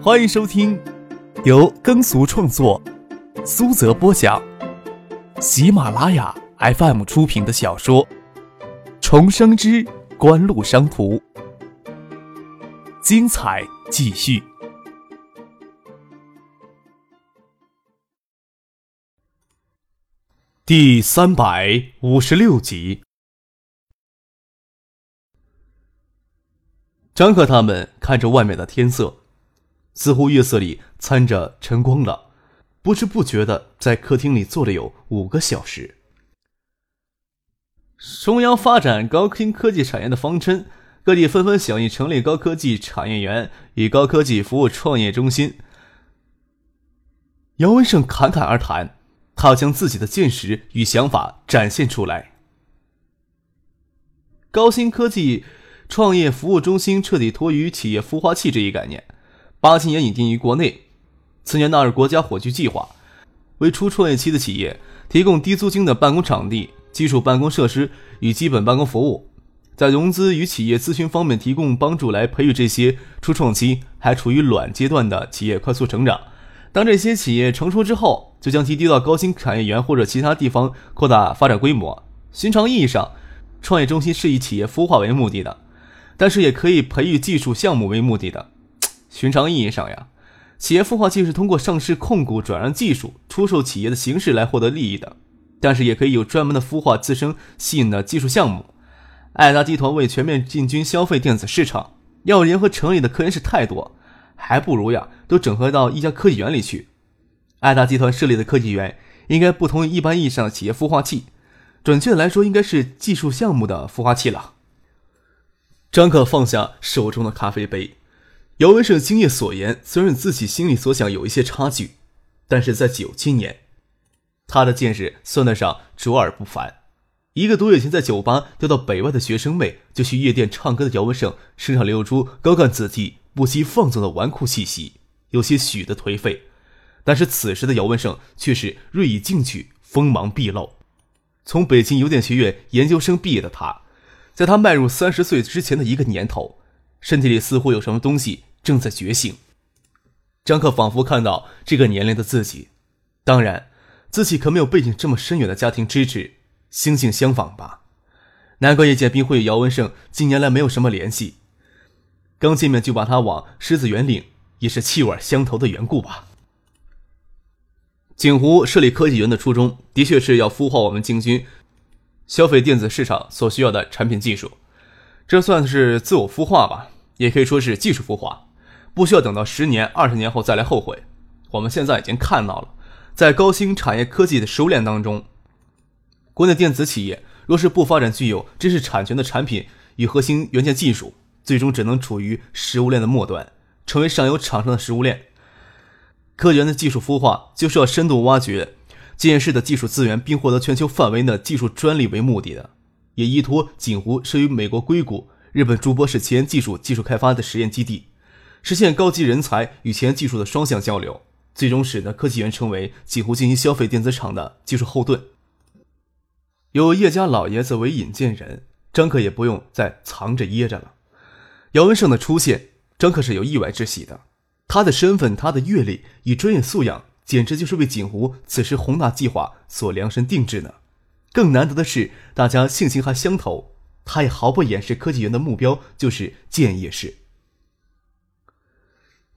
欢迎收听由耕俗创作、苏泽播讲、喜马拉雅 FM 出品的小说《重生之官路商途》，精彩继续，第三百五十六集。张克他们看着外面的天色。似乎月色里掺着晨光了，不知不觉的在客厅里坐了有五个小时。中央发展高新科技产业的方针，各地纷纷响应成立高科技产业园与高科技服务创业中心。姚文胜侃侃而谈，他将自己的见识与想法展现出来。高新科技创业服务中心彻底脱于企业孵化器这一概念。八七年引进于国内，次年纳入国家火炬计划，为初创业期的企业提供低租金的办公场地、基础办公设施与基本办公服务，在融资与企业咨询方面提供帮助，来培育这些初创期还处于卵阶段的企业快速成长。当这些企业成熟之后，就将其丢到高新产业园或者其他地方扩大发展规模。寻常意义上，创业中心是以企业孵化为目的的，但是也可以培育技术项目为目的的。寻常意义上呀，企业孵化器是通过上市控股转让技术、出售企业的形式来获得利益的，但是也可以有专门的孵化自身吸引的技术项目。爱达集团为全面进军消费电子市场，要联合城里的科研室太多，还不如呀都整合到一家科技园里去。爱达集团设立的科技园应该不同于一般意义上的企业孵化器，准确的来说，应该是技术项目的孵化器了。张可放下手中的咖啡杯。姚文胜今夜所言，虽然与自己心里所想有一些差距，但是在九七年，他的见识算得上卓尔不凡。一个多月前在酒吧钓到北外的学生妹，就去夜店唱歌的姚文胜，身上流露出高干子弟不羁放纵的纨绔气息，有些许的颓废。但是此时的姚文胜却是锐意进取，锋芒毕露。从北京邮电学院研究生毕业的他，在他迈入三十岁之前的一个年头，身体里似乎有什么东西。正在觉醒，张克仿佛看到这个年龄的自己。当然，自己可没有背景这么深远的家庭支持，心境相仿吧。难怪叶剑斌会与姚文胜近年来没有什么联系，刚见面就把他往狮子园领，也是气味相投的缘故吧。景湖设立科技园的初衷，的确是要孵化我们进军消费电子市场所需要的产品技术，这算是自我孵化吧，也可以说是技术孵化。不需要等到十年、二十年后再来后悔。我们现在已经看到了，在高新产业科技的食物链当中，国内电子企业若是不发展具有知识产权的产品与核心元件技术，最终只能处于食物链的末端，成为上游厂商的食物链。科研的技术孵化就是要深度挖掘建设的技术资源，并获得全球范围的技术专利为目的的，也依托锦湖设于美国硅谷、日本筑波市前沿技术技术开发的实验基地。实现高级人才与前沿技术的双向交流，最终使得科技园成为几乎进行消费电子厂的技术后盾。有叶家老爷子为引荐人，张克也不用再藏着掖着了。姚文胜的出现，张克是有意外之喜的。他的身份、他的阅历与专业素养，简直就是为锦湖此时宏大计划所量身定制的。更难得的是，大家性情还相投。他也毫不掩饰，科技园的目标就是建业市。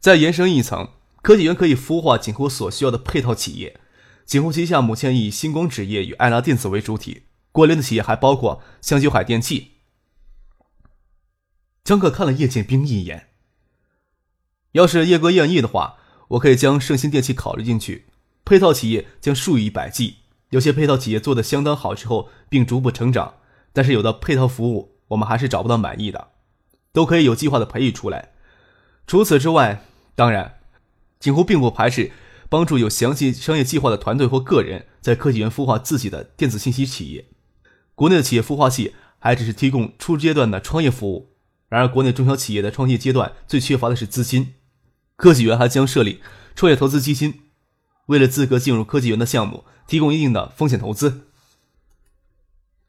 再延伸一层，科技园可以孵化锦湖所需要的配套企业。锦湖旗下目前以星光纸业与爱达电子为主体，关联的企业还包括香九海电器。江克看了叶剑兵一眼。要是叶哥愿意的话，我可以将盛兴电器考虑进去。配套企业将数以百计，有些配套企业做得相当好之后，并逐步成长。但是有的配套服务，我们还是找不到满意的，都可以有计划的培育出来。除此之外。当然，锦湖并不排斥帮助有详细商业计划的团队或个人在科技园孵化自己的电子信息企业。国内的企业孵化器还只是提供初阶段的创业服务，然而国内中小企业的创业阶段最缺乏的是资金。科技园还将设立创业投资基金，为了资格进入科技园的项目提供一定的风险投资。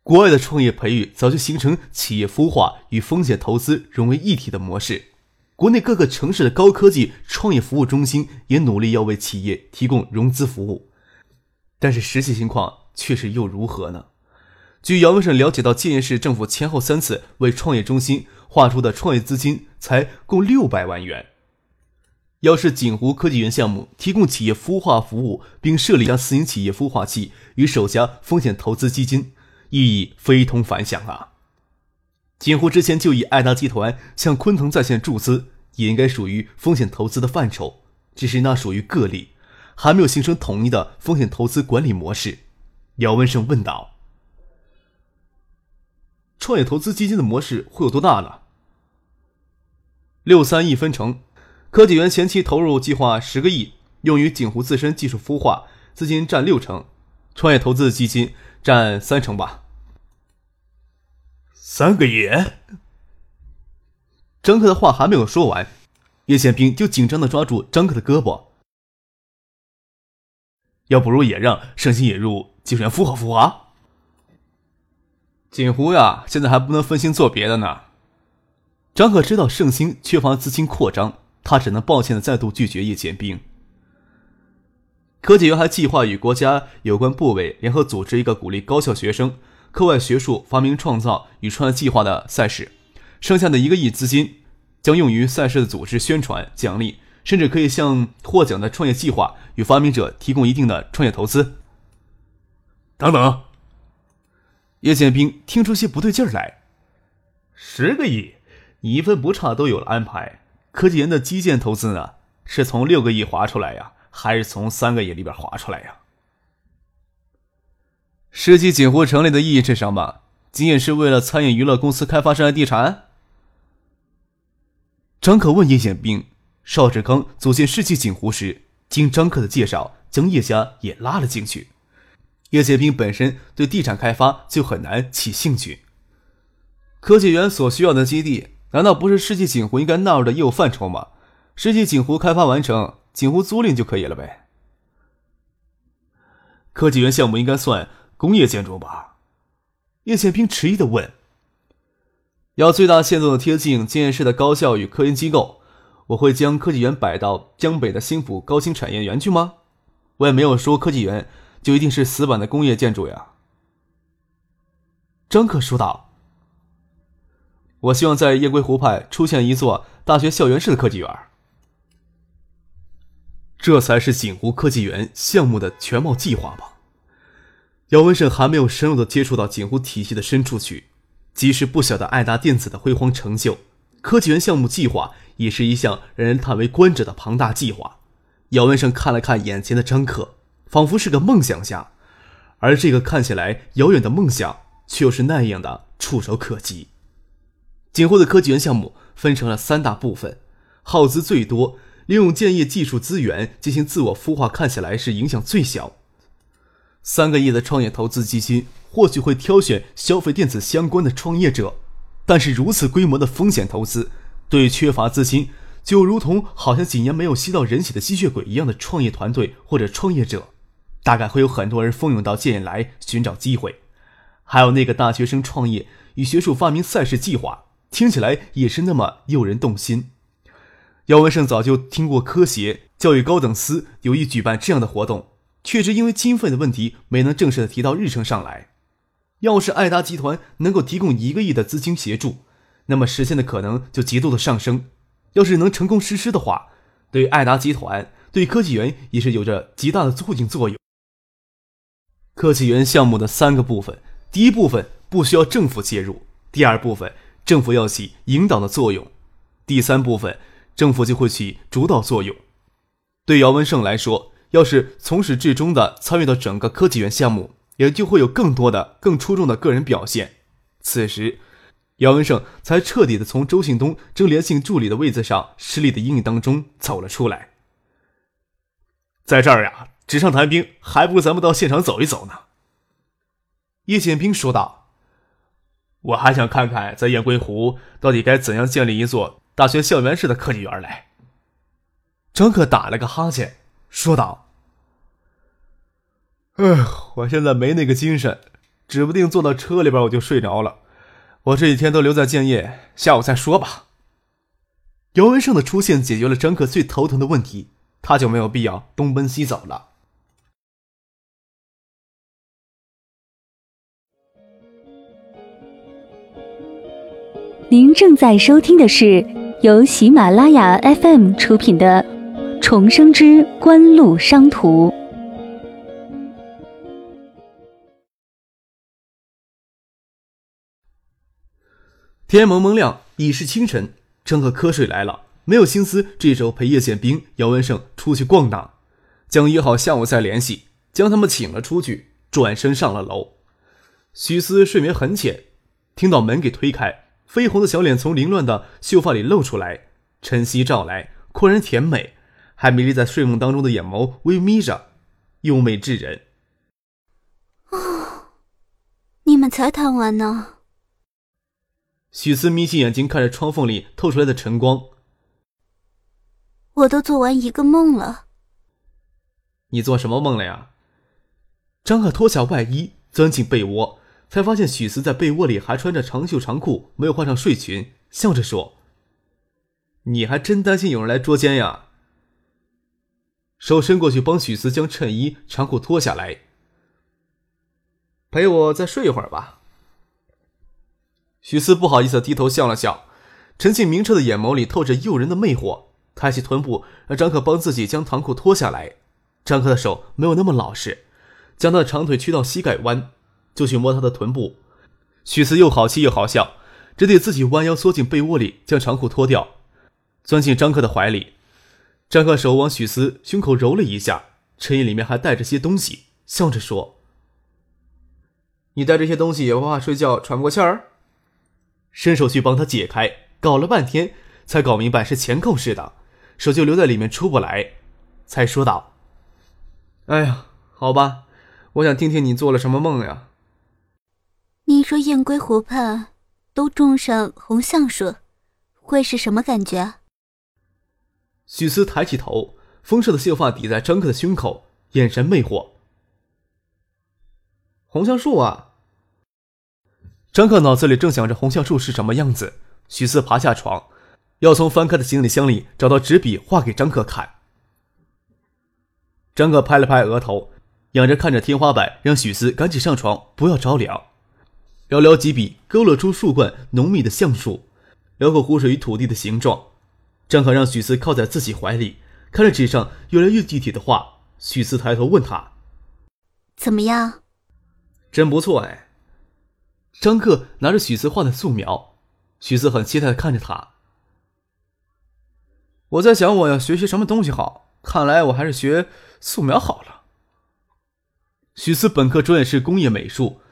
国外的创业培育早就形成企业孵化与风险投资融为一体的模式。国内各个城市的高科技创业服务中心也努力要为企业提供融资服务，但是实际情况却是又如何呢？据姚文胜了解到，建业市政府前后三次为创业中心划出的创业资金才共六百万元。要是锦湖科技园项目提供企业孵化服务，并设立家私营企业孵化器与首家风险投资基金，意义非同凡响啊！锦湖之前就以爱达集团向昆腾在线注资，也应该属于风险投资的范畴，只是那属于个例，还没有形成统一的风险投资管理模式。姚文胜问道。创业投资基金的模式会有多大呢？六三亿分成，科技园前期投入计划十个亿，用于锦湖自身技术孵化，资金占六成，创业投资基金占三成吧。三个亿。张克的话还没有说完，叶宪兵就紧张的抓住张克的胳膊，要不如也让盛鑫引入技术员孵化孵化。锦湖呀，现在还不能分心做别的呢。张可知道盛兴缺乏资金扩张，他只能抱歉的再度拒绝叶剑兵。科技园还计划与国家有关部委联合组织一个鼓励高校学生课外学术、发明创造与创业计划的赛事，剩下的一个亿资金将用于赛事的组织、宣传、奖励，甚至可以向获奖的创业计划与发明者提供一定的创业投资。等等。叶剑兵听出些不对劲儿来，十个亿，你一分不差都有了安排。科技园的基建投资呢，是从六个亿划出来呀，还是从三个亿里边划出来呀？世纪锦湖成立的意义是什么？仅仅是为了餐饮娱乐公司开发商业地产？张可问叶剑兵，邵志刚组建世纪锦湖时，经张克的介绍，将叶家也拉了进去。叶剑兵本身对地产开发就很难起兴趣。科技园所需要的基地，难道不是世纪锦湖应该纳入的业务范畴吗？世纪锦湖开发完成，锦湖租赁就可以了呗。科技园项目应该算工业建筑吧？叶剑兵迟疑的问。要最大限度的贴近建业市的高校与科研机构，我会将科技园摆到江北的新浦高新产业园去吗？我也没有说科技园。就一定是死板的工业建筑呀？张克说道：“我希望在夜归湖畔出现一座大学校园式的科技园，这才是锦湖科技园项目的全貌计划吧。”姚文胜还没有深入的接触到锦湖体系的深处去，即使不晓得爱达电子的辉煌成就，科技园项目计划也是一项让人叹为观止的庞大计划。姚文胜看了看眼前的张克。仿佛是个梦想家，而这个看起来遥远的梦想，却又是那样的触手可及。今后的科技园项目分成了三大部分，耗资最多，利用建业技术资源进行自我孵化，看起来是影响最小。三个亿的创业投资基金或许会挑选消费电子相关的创业者，但是如此规模的风险投资，对缺乏资金，就如同好像几年没有吸到人血的吸血鬼一样的创业团队或者创业者。大概会有很多人蜂拥到建业来寻找机会，还有那个大学生创业与学术发明赛事计划，听起来也是那么诱人动心。姚文胜早就听过科协教育高等司有意举办这样的活动，确实因为经费的问题没能正式的提到日程上来。要是爱达集团能够提供一个亿的资金协助，那么实现的可能就极度的上升。要是能成功实施的话，对爱达集团、对科技园也是有着极大的促进作用。科技园项目的三个部分：第一部分不需要政府介入；第二部分政府要起引导的作用；第三部分政府就会起主导作用。对姚文胜来说，要是从始至终的参与到整个科技园项目，也就会有更多的、更出众的个人表现。此时，姚文胜才彻底的从周庆东争联系助理的位子上失利的阴影当中走了出来。在这儿呀。纸上谈兵，还不如咱们到现场走一走呢。”叶剑兵说道，“我还想看看在雁归湖到底该怎样建立一座大学校园式的科技园来。”张克打了个哈欠，说道：“哎，我现在没那个精神，指不定坐到车里边我就睡着了。我这几天都留在建业，下午再说吧。”姚文胜的出现解决了张克最头疼的问题，他就没有必要东奔西走了。您正在收听的是由喜马拉雅 FM 出品的《重生之官路商途》。天蒙蒙亮，已是清晨。张克瞌睡来了，没有心思这时候陪叶宪兵、姚文胜出去逛荡，将约好下午再联系，将他们请了出去，转身上了楼。许思睡眠很浅，听到门给推开，绯红的小脸从凌乱的秀发里露出来，晨曦照来，阔然甜美，还迷离在睡梦当中的眼眸微眯着，优美至人。哦，你们才谈完呢。许思眯起眼睛看着窗缝里透出来的晨光。我都做完一个梦了。你做什么梦了呀？张可脱下外衣，钻进被窝，才发现许思在被窝里还穿着长袖长裤，没有换上睡裙，笑着说：“你还真担心有人来捉奸呀？”手伸过去帮许思将衬衣长裤脱下来。陪我再睡一会儿吧。许思不好意思低头笑了笑，沉静明澈的眼眸里透着诱人的魅惑，抬起臀部让张克帮自己将长裤脱下来。张克的手没有那么老实，将他的长腿屈到膝盖弯，就去摸他的臀部。许思又好气又好笑，只得自己弯腰缩进被窝里，将长裤脱掉，钻进张克的怀里。张克手往许思胸口揉了一下，衬衣里面还带着些东西，笑着说：“你带这些东西也不怕睡觉喘不过气儿？”伸手去帮他解开，搞了半天才搞明白是钱扣似的，手就留在里面出不来，才说道：“哎呀，好吧，我想听听你做了什么梦呀。”你说燕归湖畔都种上红橡树，会是什么感觉？许思抬起头，丰盛的秀发抵在张克的胸口，眼神魅惑。红橡树啊！张克脑子里正想着红橡树是什么样子，许思爬下床，要从翻开的行李箱里找到纸笔画给张克看。张克拍了拍额头，仰着看着天花板，让许思赶紧上床，不要着凉。寥寥几笔勾勒出树冠浓密的橡树，辽阔湖水与土地的形状。张克让许四靠在自己怀里，看着纸上越来越具体的画。许四抬头问他：“怎么样？”“真不错哎。”张克拿着许思画的素描，许思很期待的看着他。我在想我要学些什么东西好，看来我还是学素描好了。许思本科专业是工业美术，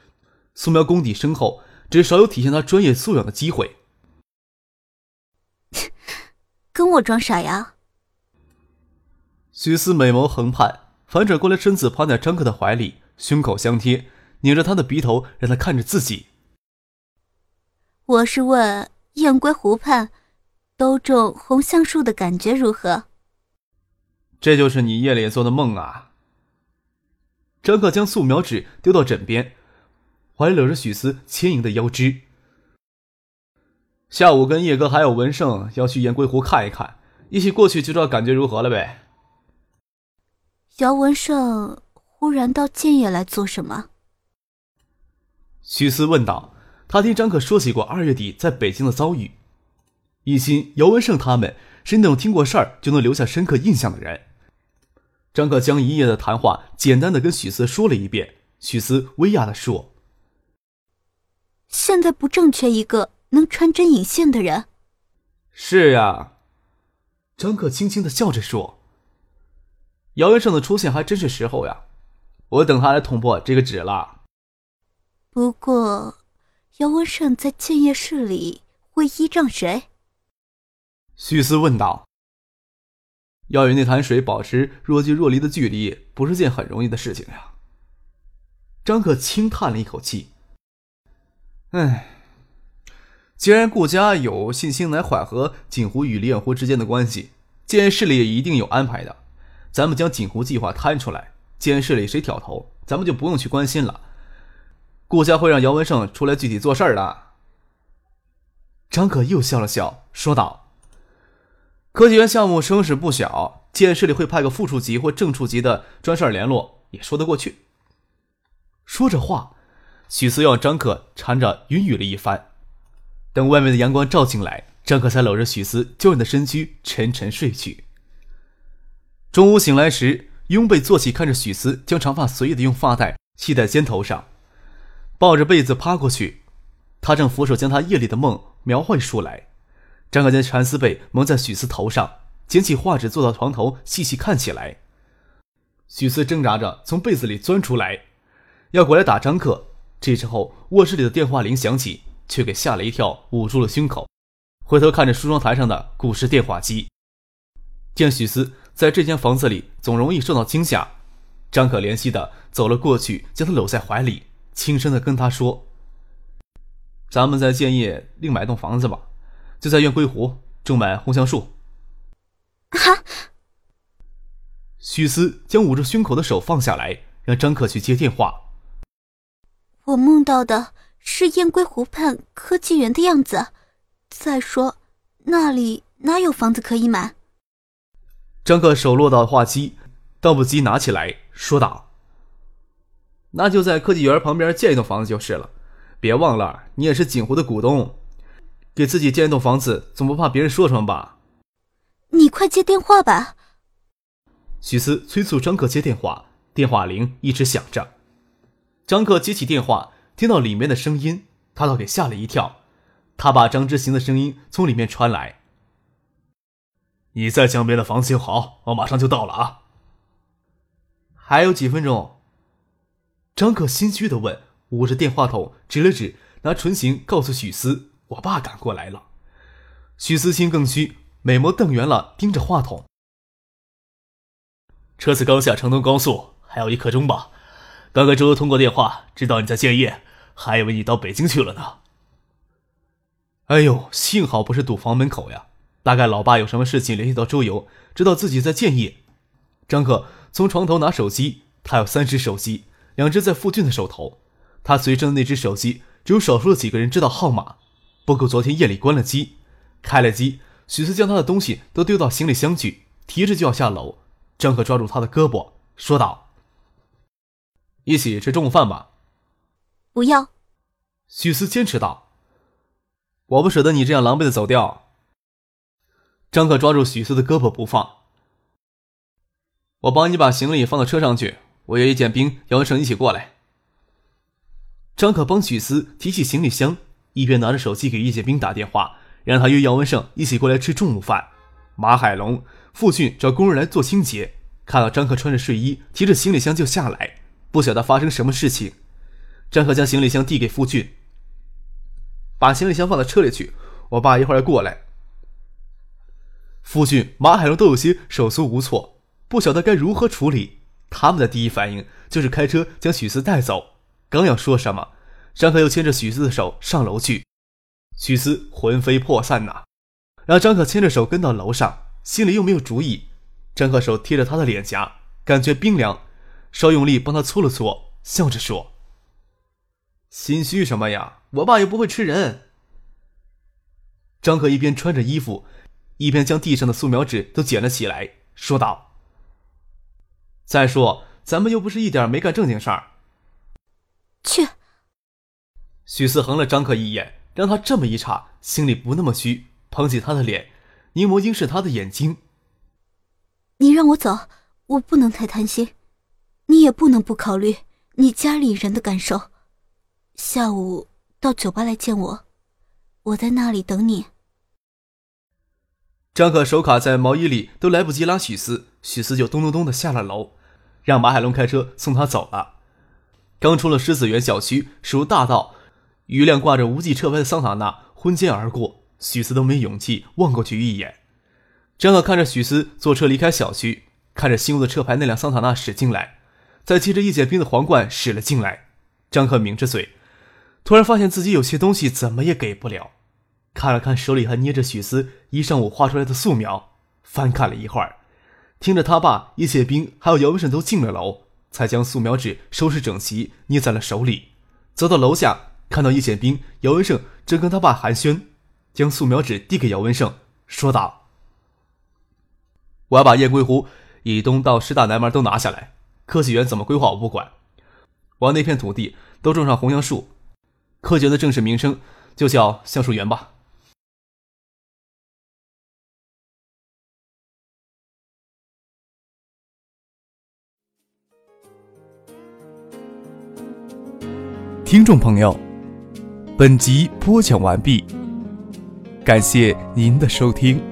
素描功底深厚，只是少有体现他专业素养的机会。跟我装傻呀？许思美眸横盼，反转过来，身子趴在张克的怀里，胸口相贴，拧着他的鼻头，让他看着自己。我是问燕归湖畔，都种红橡树的感觉如何？这就是你夜里做的梦啊！张克将素描纸丢到枕边，怀里搂着许思轻盈的腰肢。下午跟叶哥还有文胜要去燕归湖看一看，一起过去就知道感觉如何了呗。姚文胜忽然到建业来做什么？许思问道。他听张可说起过二月底在北京的遭遇，一心姚文胜他们是那种听过事儿就能留下深刻印象的人。张可将一夜的谈话简单的跟许思说了一遍，许思微哑的说：“现在不正缺一个能穿针引线的人。”是呀，张可轻轻的笑着说：“姚文胜的出现还真是时候呀，我等他来捅破这个纸了。”不过。姚文胜在建业市里会依仗谁？许思问道。要与那潭水保持若即若离的距离，不是件很容易的事情呀。张可轻叹了一口气。唉，既然顾家有信心来缓和锦湖与李远湖之间的关系，建业市里也一定有安排的。咱们将锦湖计划摊出来，建业市里谁挑头，咱们就不用去关心了。顾家会让姚文胜出来具体做事儿的。张可又笑了笑，说道：“科技园项目声势不小，建市里会派个副处级或正处级的专事儿联络，也说得过去。说着话，许思让张克缠着云雨了一番，等外面的阳光照进来，张克才搂着许思娇软的身躯沉沉睡去。中午醒来时，拥被坐起，看着许思将长发随意的用发带系在肩头上，抱着被子趴过去，他正俯首将他夜里的梦描绘出来。张可将蚕丝被蒙在许思头上，捡起画纸坐到床头细细看起来。许思挣扎着从被子里钻出来，要过来打张克。这时候卧室里的电话铃响起，却给吓了一跳，捂住了胸口。回头看着梳妆台上的古式电话机，见许思在这间房子里总容易受到惊吓，张可怜惜的走了过去，将他搂在怀里，轻声的跟他说：“咱们在建业另买栋房子吧。”就在院归湖种满红橡树。哈！许思将捂着胸口的手放下来，让张可去接电话。我梦到的是燕归湖畔科技园的样子。再说，那里哪有房子可以买？张克手落到话机，倒不机拿起来说道：“那就在科技园旁边建一栋房子就是了。别忘了，你也是锦湖的股东。”给自己建一栋房子，总不怕别人说什么吧？你快接电话吧。许思催促张克接电话，电话铃一直响着。张克接起电话，听到里面的声音，他倒给吓了一跳。他把张之行的声音从里面传来：“你在江边的房修好，我马上就到了啊。”还有几分钟。张可心虚的问，捂着电话筒指了指，拿唇形告诉许思。我爸赶过来了，许思清更虚，美眸瞪圆了，盯着话筒。车子刚下成东高速，还有一刻钟吧。刚跟周通过电话，知道你在建业，还以为你到北京去了呢。哎呦，幸好不是堵房门口呀！大概老爸有什么事情联系到周游，知道自己在建业。张克从床头拿手机，他有三只手机，两只在付俊的手头，他随身的那只手机只有少数的几个人知道号码。不过昨天夜里关了机，开了机。许思将他的东西都丢到行李箱去，提着就要下楼。张可抓住他的胳膊，说道：“一起吃中午饭吧。”“不要。”许思坚持道。“我不舍得你这样狼狈的走掉。”张可抓住许思的胳膊不放。“我帮你把行李放到车上去，我约叶建兵、姚文胜一起过来。”张可帮许思提起行李箱。一边拿着手机给叶建兵打电话，让他约姚文胜一起过来吃中午饭。马海龙、傅俊找工人来做清洁，看到张克穿着睡衣，提着行李箱就下来，不晓得发生什么事情。张可将行李箱递给夫俊，把行李箱放到车里去，我爸一会儿过来。夫俊、马海龙都有些手足无措，不晓得该如何处理。他们的第一反应就是开车将许思带走。刚要说什么。张可又牵着许思的手上楼去，许思魂飞魄散呐，让张可牵着手跟到楼上，心里又没有主意。张可手贴着他的脸颊，感觉冰凉，稍用力帮他搓了搓，笑着说：“心虚什么呀？我爸又不会吃人。”张克一边穿着衣服，一边将地上的素描纸都捡了起来，说道：“再说，咱们又不是一点没干正经事儿。”去。许四横了张克一眼，让他这么一查，心里不那么虚，捧起他的脸，凝眸凝视他的眼睛。你让我走，我不能太贪心，你也不能不考虑你家里人的感受。下午到酒吧来见我，我在那里等你。张可手卡在毛衣里，都来不及拉许四，许四就咚咚咚的下了楼，让马海龙开车送他走了。刚出了狮子园小区，驶入大道。余辆挂着无际车牌的桑塔纳昏肩而过，许思都没勇气望过去一眼。张可看着许思坐车离开小区，看着新屋的车牌那辆桑塔纳驶进来，再接着叶剑兵的皇冠驶了进来。张可抿着嘴，突然发现自己有些东西怎么也给不了。看了看手里还捏着许思一上午画出来的素描，翻看了一会儿，听着他爸叶剑兵还有姚文胜都进了楼，才将素描纸收拾整齐，捏在了手里，走到楼下。看到叶剑兵、姚文胜正跟他爸寒暄，将素描纸递给姚文胜，说道：“我要把雁归湖以东到师大南门都拿下来。科技园怎么规划我不管，我要那片土地都种上红杨树。科学的正式名称就叫橡树园吧。听众朋友，本集播讲完毕，感谢您的收听。